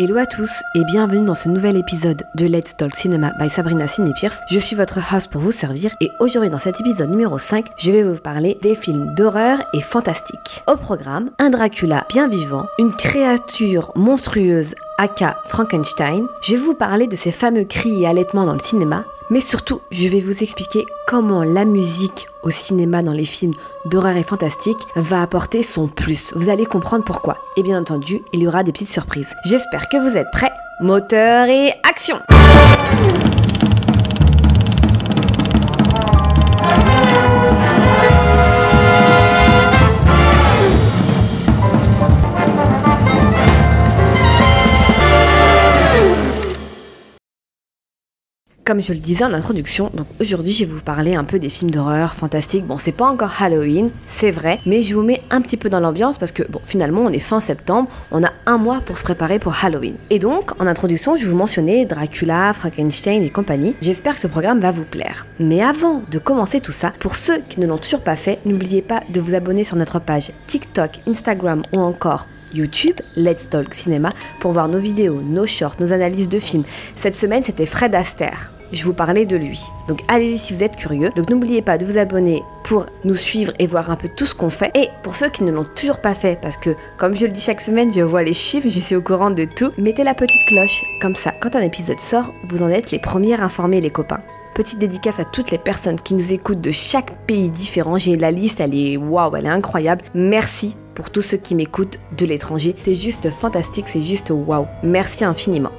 Hello à tous et bienvenue dans ce nouvel épisode de Let's Talk Cinema by Sabrina Ciné Pierce. Je suis votre host pour vous servir et aujourd'hui dans cet épisode numéro 5, je vais vous parler des films d'horreur et fantastiques. Au programme, un Dracula bien vivant, une créature monstrueuse aka Frankenstein, je vais vous parler de ces fameux cris et allaitements dans le cinéma, mais surtout, je vais vous expliquer comment la musique au cinéma dans les films d'horreur et fantastique va apporter son plus. Vous allez comprendre pourquoi. Et bien entendu, il y aura des petites surprises. J'espère que vous êtes prêts. Moteur et action Comme je le disais en introduction, donc aujourd'hui je vais vous parler un peu des films d'horreur fantastiques. Bon, c'est pas encore Halloween, c'est vrai, mais je vous mets un petit peu dans l'ambiance parce que bon, finalement on est fin septembre, on a un mois pour se préparer pour Halloween. Et donc, en introduction, je vais vous mentionner Dracula, Frankenstein et compagnie. J'espère que ce programme va vous plaire. Mais avant de commencer tout ça, pour ceux qui ne l'ont toujours pas fait, n'oubliez pas de vous abonner sur notre page TikTok, Instagram ou encore YouTube, Let's Talk Cinéma, pour voir nos vidéos, nos shorts, nos analyses de films. Cette semaine, c'était Fred Astaire je vous parlais de lui. Donc allez-y si vous êtes curieux. Donc n'oubliez pas de vous abonner pour nous suivre et voir un peu tout ce qu'on fait. Et pour ceux qui ne l'ont toujours pas fait, parce que comme je le dis chaque semaine, je vois les chiffres, je suis au courant de tout, mettez la petite cloche. Comme ça, quand un épisode sort, vous en êtes les premiers informés les copains. Petite dédicace à toutes les personnes qui nous écoutent de chaque pays différent. J'ai la liste, elle est waouh, elle est incroyable. Merci pour tous ceux qui m'écoutent de l'étranger. C'est juste fantastique, c'est juste waouh. Merci infiniment.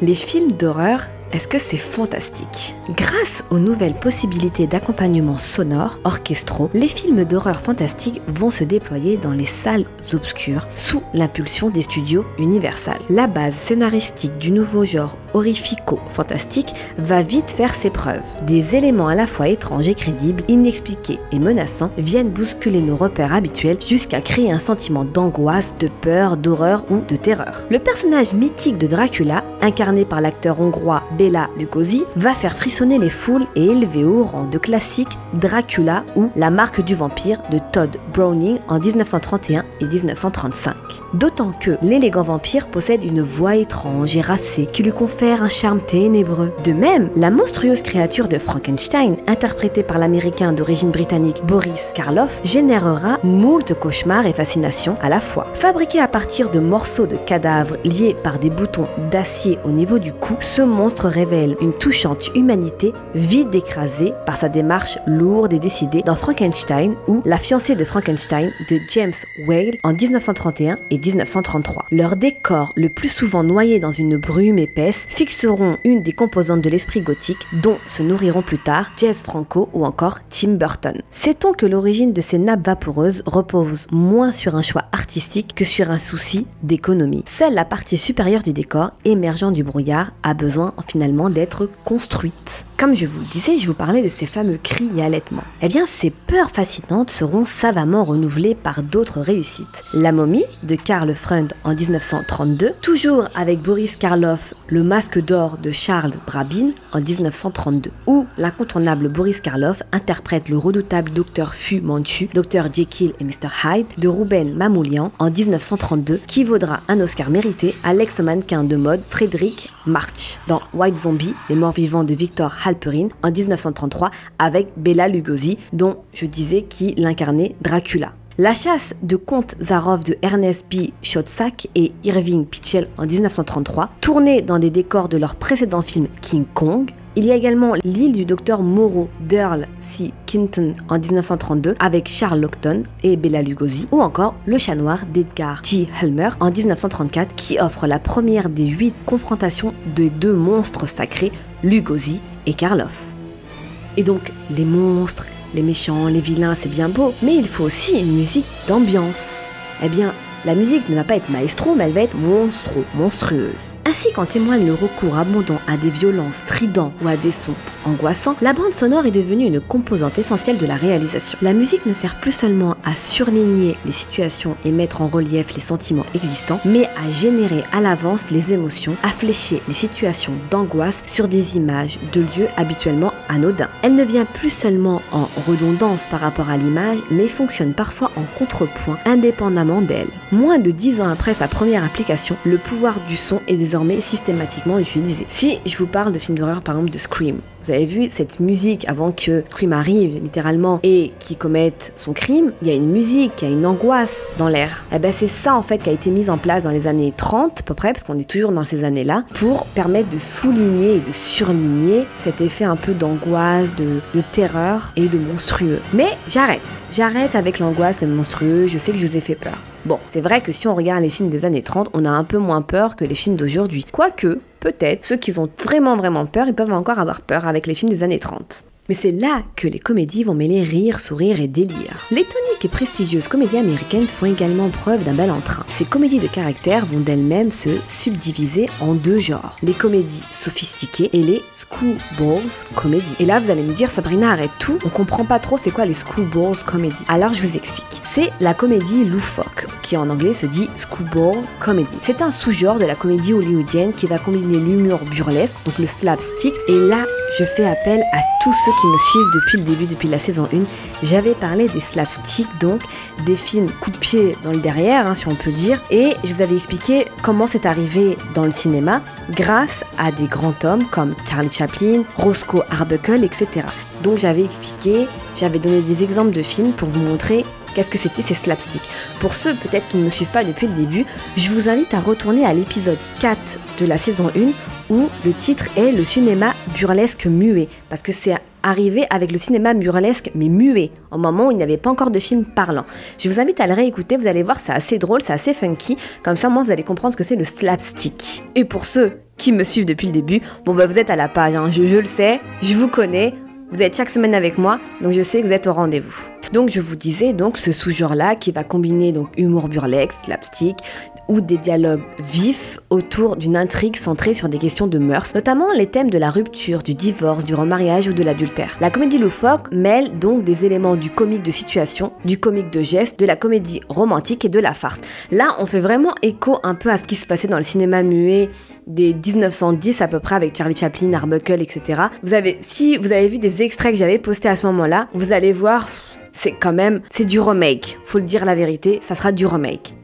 Les films d'horreur est-ce que c'est fantastique? Grâce aux nouvelles possibilités d'accompagnement sonore, orchestraux, les films d'horreur fantastique vont se déployer dans les salles obscures sous l'impulsion des studios Universal. La base scénaristique du nouveau genre horrifico-fantastique va vite faire ses preuves. Des éléments à la fois étranges et crédibles, inexpliqués et menaçants viennent bousculer nos repères habituels jusqu'à créer un sentiment d'angoisse, de peur, d'horreur ou de terreur. Le personnage mythique de Dracula, incarné par l'acteur hongrois Bela Lugosi, va faire frissonner les foules et élever au rang de classique Dracula ou La marque du vampire de Todd Browning en 1931 et 1935. D'autant que l'élégant vampire possède une voix étrange et racée qui lui confère un charme ténébreux. De même, la monstrueuse créature de Frankenstein, interprétée par l'américain d'origine britannique Boris Karloff, générera moult cauchemars et fascinations à la fois. Fabriqué à partir de morceaux de cadavres liés par des boutons d'acier au niveau du cou, ce monstre révèle une touchante humanité vide écrasée par sa démarche lourde et décidée dans Frankenstein ou La fiancée de Frankenstein de James Whale en 1931 et 1933. Leur décor, le plus souvent noyé dans une brume épaisse, fixeront une des composantes de l'esprit gothique dont se nourriront plus tard Jazz Franco ou encore Tim Burton. Sait-on que l'origine de ces nappes vaporeuses repose moins sur un choix artistique que sur un souci d'économie? Seule la partie supérieure du décor, émergeant du brouillard, a besoin finalement d'être construite. Comme je vous le disais, je vous parlais de ces fameux cris et allaitements. Eh bien, ces peurs fascinantes seront savamment renouvelées par d'autres réussites. La momie de Karl Freund en 1932, toujours avec Boris Karloff, le masque d'or de Charles Brabin en 1932, où l'incontournable Boris Karloff interprète le redoutable Dr Fu Manchu, Dr Jekyll et Mr Hyde de Ruben Mamoulian en 1932, qui vaudra un Oscar mérité à l'ex-mannequin de mode Frédéric March dans White Zombie, les morts vivants de Victor Halperin en 1933 avec Bela Lugosi, dont je disais qu'il incarnait Dracula. La chasse de Comte Zarov de Ernest B. Schotzak et Irving Pitchell en 1933, tournée dans des décors de leur précédent film King Kong. Il y a également L'île du docteur Moreau d'Earl C. Kinton en 1932 avec Charles Lockton et Bela Lugosi, ou encore Le chat noir d'Edgar G. Helmer en 1934 qui offre la première des huit confrontations de deux monstres sacrés, Lugosi et Karloff. Et donc, les monstres, les méchants, les vilains, c'est bien beau, mais il faut aussi une musique d'ambiance. Eh bien, la musique ne va pas être maestro, mais elle va être monstro, monstrueuse. Ainsi qu'en témoigne le recours abondant à des violences stridents ou à des sons angoissants, la bande sonore est devenue une composante essentielle de la réalisation. La musique ne sert plus seulement à surligner les situations et mettre en relief les sentiments existants, mais à générer à l'avance les émotions, à flécher les situations d'angoisse sur des images de lieux habituellement anodins. Elle ne vient plus seulement en redondance par rapport à l'image, mais fonctionne parfois en contrepoint indépendamment d'elle. Moins de dix ans après sa première application, le pouvoir du son est désormais systématiquement utilisé. Si je vous parle de films d'horreur par exemple de Scream, vous avez vu cette musique avant que Scream arrive littéralement et qui commette son crime, il y a une musique, il y a une angoisse dans l'air. Et eh ben c'est ça en fait qui a été mise en place dans les années 30 à peu près, parce qu'on est toujours dans ces années-là, pour permettre de souligner et de surligner cet effet un peu d'angoisse, de, de terreur et de monstrueux. Mais j'arrête, j'arrête avec l'angoisse, le monstrueux, je sais que je vous ai fait peur. Bon, c'est vrai que si on regarde les films des années 30, on a un peu moins peur que les films d'aujourd'hui. Quoique, peut-être, ceux qui ont vraiment vraiment peur, ils peuvent encore avoir peur avec les films des années 30. Mais c'est là que les comédies vont mêler rire, sourire et délire. Les toniques et prestigieuses comédies américaines font également preuve d'un bel entrain. Ces comédies de caractère vont d'elles-mêmes se subdiviser en deux genres. Les comédies sophistiquées et les schoolballs comédies. Et là, vous allez me dire, Sabrina, arrête tout, on comprend pas trop c'est quoi les schoolballs comédies. Alors, je vous explique. C'est la comédie loufoque, qui en anglais se dit schoolball comedy. C'est un sous-genre de la comédie hollywoodienne qui va combiner l'humour burlesque, donc le slapstick, et là, je fais appel à tous ceux qui me suivent depuis le début, depuis la saison 1, j'avais parlé des slapsticks, donc des films coup de pied dans le derrière, hein, si on peut dire, et je vous avais expliqué comment c'est arrivé dans le cinéma grâce à des grands hommes comme Charlie Chaplin, Roscoe Arbuckle, etc. Donc j'avais expliqué, j'avais donné des exemples de films pour vous montrer qu'est-ce que c'était ces slapsticks. Pour ceux peut-être qui ne me suivent pas depuis le début, je vous invite à retourner à l'épisode 4 de la saison 1 où le titre est le cinéma burlesque muet, parce que c'est arrivé avec le cinéma burlesque mais muet, au moment où il n'y avait pas encore de film parlant. Je vous invite à le réécouter, vous allez voir, c'est assez drôle, c'est assez funky, comme ça moi vous allez comprendre ce que c'est le slapstick. Et pour ceux qui me suivent depuis le début, bon bah vous êtes à la page, hein. je le sais, je vous connais, vous êtes chaque semaine avec moi, donc je sais que vous êtes au rendez-vous. Donc je vous disais donc ce sous-genre-là qui va combiner donc humour burlesque, slapstick ou des dialogues vifs autour d'une intrigue centrée sur des questions de mœurs, notamment les thèmes de la rupture, du divorce, du remariage ou de l'adultère. La comédie loufoque mêle donc des éléments du comique de situation, du comique de geste, de la comédie romantique et de la farce. Là, on fait vraiment écho un peu à ce qui se passait dans le cinéma muet des 1910 à peu près avec Charlie Chaplin, Arbuckle, etc. Vous avez, si vous avez vu des extraits que j'avais postés à ce moment-là, vous allez voir, c'est quand même, c'est du remake. Faut le dire la vérité, ça sera du remake.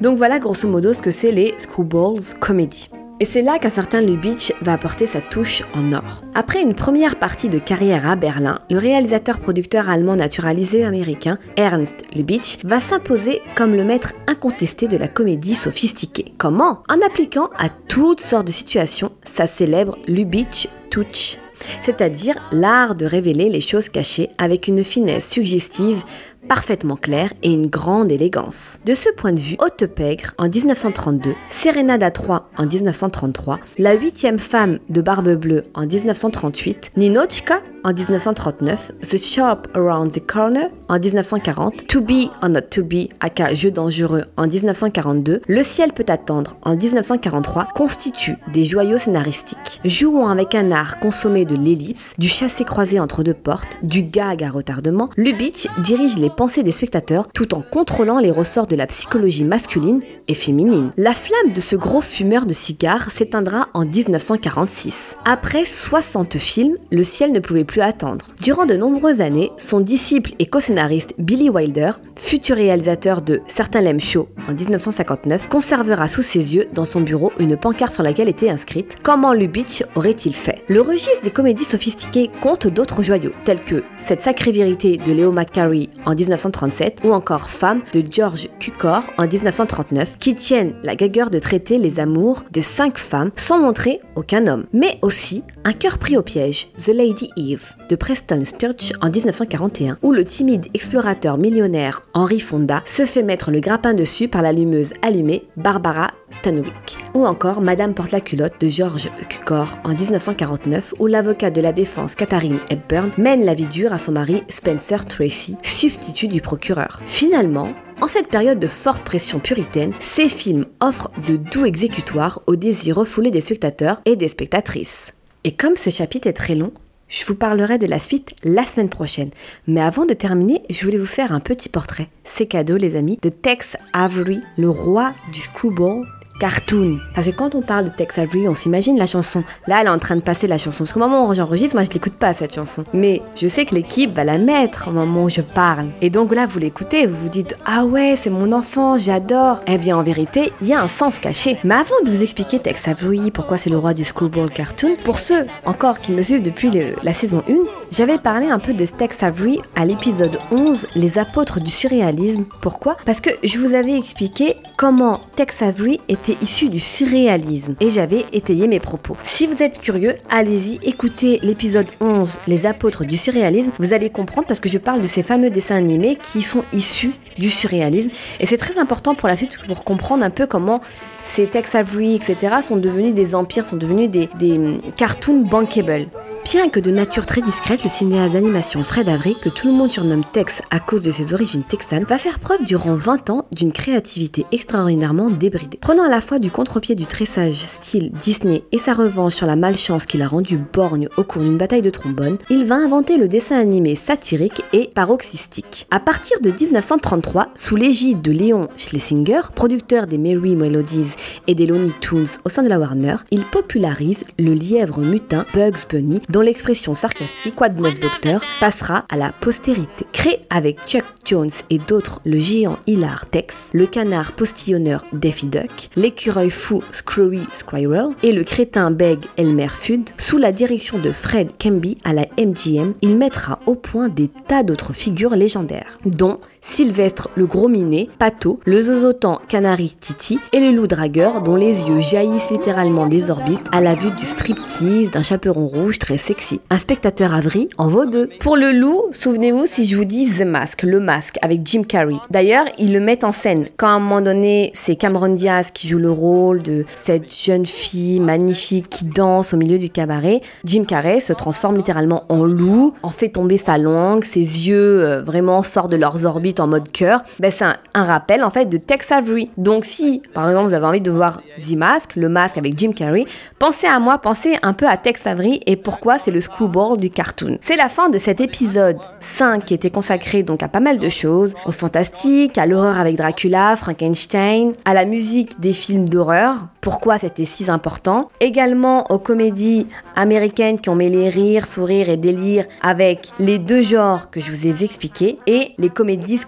Donc voilà grosso modo ce que c'est les Screwballs Comedy. Et c'est là qu'un certain Lubitsch va apporter sa touche en or. Après une première partie de carrière à Berlin, le réalisateur-producteur allemand naturalisé américain Ernst Lubitsch va s'imposer comme le maître incontesté de la comédie sophistiquée. Comment? En appliquant à toutes sortes de situations sa célèbre Lubitsch Touch, c'est-à-dire l'art de révéler les choses cachées avec une finesse suggestive parfaitement clair et une grande élégance. De ce point de vue, Haute Pègre en 1932, Serenade 3 en 1933, La huitième femme de Barbe Bleue en 1938, Ninochka en 1939, The Shop Around the Corner en 1940, To Be or Not To Be, aka Jeu dangereux en 1942, Le ciel peut attendre en 1943 constituent des joyaux scénaristiques. Jouant avec un art consommé de l'ellipse, du chassé-croisé entre deux portes, du gag à retardement, Lubitsch dirige les pensées des spectateurs tout en contrôlant les ressorts de la psychologie masculine et féminine. La flamme de ce gros fumeur de cigares s'éteindra en 1946. Après 60 films, le ciel ne pouvait plus attendre. Durant de nombreuses années, son disciple et co-scénariste Billy Wilder, futur réalisateur de Certains l'aiment chaud en 1959, conservera sous ses yeux dans son bureau une pancarte sur laquelle était inscrite Comment Lubitsch aurait-il fait? Le registre des comédies sophistiquées compte d'autres joyaux, tels que Cette sacrée vérité de Leo McCarey en 1937 ou encore Femme de George Cukor en 1939 qui tiennent la gagueur de traiter les amours de cinq femmes sans montrer aucun homme. Mais aussi Un cœur pris au piège, The Lady Eve de Preston Sturge en 1941 où le timide explorateur millionnaire Henry Fonda se fait mettre le grappin dessus par l'allumeuse allumée Barbara Stanwyck. Ou encore Madame porte la culotte de George Cukor en 1949 où l'avocat de la défense Katharine Hepburn mène la vie dure à son mari Spencer Tracy, substitut du procureur. Finalement, en cette période de forte pression puritaine, ces films offrent de doux exécutoires au désir refoulé des spectateurs et des spectatrices. Et comme ce chapitre est très long, je vous parlerai de la suite la semaine prochaine. Mais avant de terminer, je voulais vous faire un petit portrait. C'est cadeau les amis, de Tex Avery, le roi du screwball cartoon. Parce que quand on parle de Tex Avery, on s'imagine la chanson. Là, elle est en train de passer la chanson. Parce qu'au moment où j'enregistre, moi, je l'écoute pas, cette chanson. Mais je sais que l'équipe va la mettre au moment où je parle. Et donc là, vous l'écoutez, vous vous dites Ah ouais, c'est mon enfant, j'adore. Eh bien, en vérité, il y a un sens caché. Mais avant de vous expliquer Tex Avery, pourquoi c'est le roi du screwball cartoon, pour ceux encore qui me suivent depuis la saison 1, j'avais parlé un peu de Tex Avery à l'épisode 11, Les apôtres du surréalisme. Pourquoi? Parce que je vous avais expliqué comment Tex Avery était issu du surréalisme et j'avais étayé mes propos. Si vous êtes curieux, allez-y, écoutez l'épisode 11, Les apôtres du surréalisme, vous allez comprendre parce que je parle de ces fameux dessins animés qui sont issus du surréalisme et c'est très important pour la suite pour comprendre un peu comment ces Tex Avery, etc. sont devenus des empires, sont devenus des, des hum, cartoons bankable. Bien que de nature très discrète, le cinéaste d'animation Fred Avery, que tout le monde surnomme Tex à cause de ses origines texanes, va faire preuve durant 20 ans d'une créativité extraordinairement débridée. Prenant à la fois du contre-pied du tressage style Disney et sa revanche sur la malchance qu'il a rendue borgne au cours d'une bataille de trombone, il va inventer le dessin animé satirique et paroxystique. À partir de 1933, sous l'égide de Léon Schlesinger, producteur des Merry Melodies et des Looney Tunes au sein de la Warner, il popularise le lièvre mutin Bugs Bunny dont l'expression sarcastique de neuf docteur passera à la postérité. Créé avec Chuck Jones et d'autres, le géant Hilar Tex, le canard postillonneur Daffy Duck, l'écureuil fou Screwy Squirrel et le crétin bègue Elmer Fudd, sous la direction de Fred Kemby à la MGM, il mettra au point des tas d'autres figures légendaires, dont Sylvestre le gros minet, Pato, le zozotan Canary Titi et le loup dragueur dont les yeux jaillissent littéralement des orbites à la vue du striptease d'un chaperon rouge très sexy. Un spectateur avri en vaut deux. Pour le loup, souvenez-vous si je vous dis The Mask, le masque avec Jim Carrey. D'ailleurs, ils le mettent en scène. Quand à un moment donné, c'est Cameron Diaz qui joue le rôle de cette jeune fille magnifique qui danse au milieu du cabaret, Jim Carrey se transforme littéralement en loup, en fait tomber sa langue, ses yeux euh, vraiment sortent de leurs orbites en mode cœur, ben c'est un, rappel en fait de Tex Avery. Donc si par exemple vous avez envie de voir The Mask, le masque avec Jim Carrey, pensez à moi, pensez un peu à Tex Avery et pourquoi c'est le screwball du cartoon. C'est la fin de cet épisode 5 qui était consacré donc à pas mal de choses, au fantastique, à l'horreur avec Dracula, Frankenstein, à la musique des films d'horreur, pourquoi c'était si important, également aux comédies américaines qui ont mêlé rire, sourire et délire avec les deux genres que je vous ai expliqués et les comédies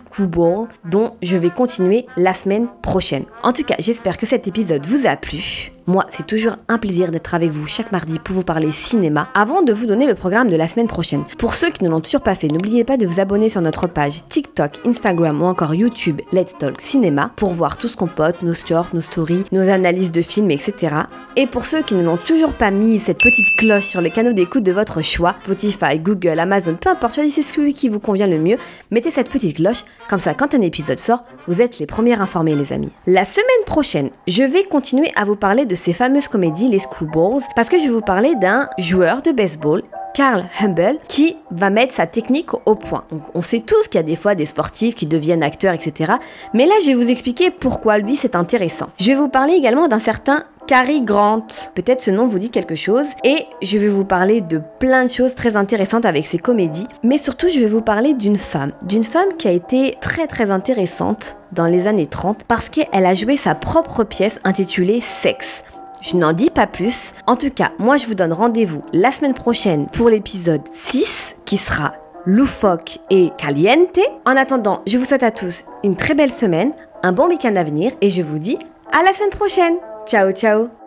dont je vais continuer la semaine prochaine. En tout cas, j'espère que cet épisode vous a plu. Moi, c'est toujours un plaisir d'être avec vous chaque mardi pour vous parler cinéma avant de vous donner le programme de la semaine prochaine. Pour ceux qui ne l'ont toujours pas fait, n'oubliez pas de vous abonner sur notre page TikTok, Instagram ou encore YouTube Let's Talk Cinéma pour voir tout ce qu'on pote, nos shorts, nos stories, nos analyses de films, etc. Et pour ceux qui ne l'ont toujours pas mis, cette petite cloche sur le canaux d'écoute de votre choix, Spotify, Google, Amazon, peu importe, choisissez celui qui vous convient le mieux, mettez cette petite cloche, comme ça quand un épisode sort, vous êtes les premiers informés les amis. La semaine prochaine, je vais continuer à vous parler de ces fameuses comédies, les Screwballs, parce que je vais vous parler d'un joueur de baseball Carl Humble qui va mettre sa technique au point. on sait tous qu'il y a des fois des sportifs qui deviennent acteurs, etc. Mais là, je vais vous expliquer pourquoi lui c'est intéressant. Je vais vous parler également d'un certain Cary Grant. Peut-être ce nom vous dit quelque chose. Et je vais vous parler de plein de choses très intéressantes avec ses comédies. Mais surtout, je vais vous parler d'une femme. D'une femme qui a été très très intéressante dans les années 30 parce qu'elle a joué sa propre pièce intitulée Sexe. Je n'en dis pas plus. En tout cas, moi je vous donne rendez-vous la semaine prochaine pour l'épisode 6 qui sera loufoque et caliente. En attendant, je vous souhaite à tous une très belle semaine, un bon week-end à venir et je vous dis à la semaine prochaine. Ciao ciao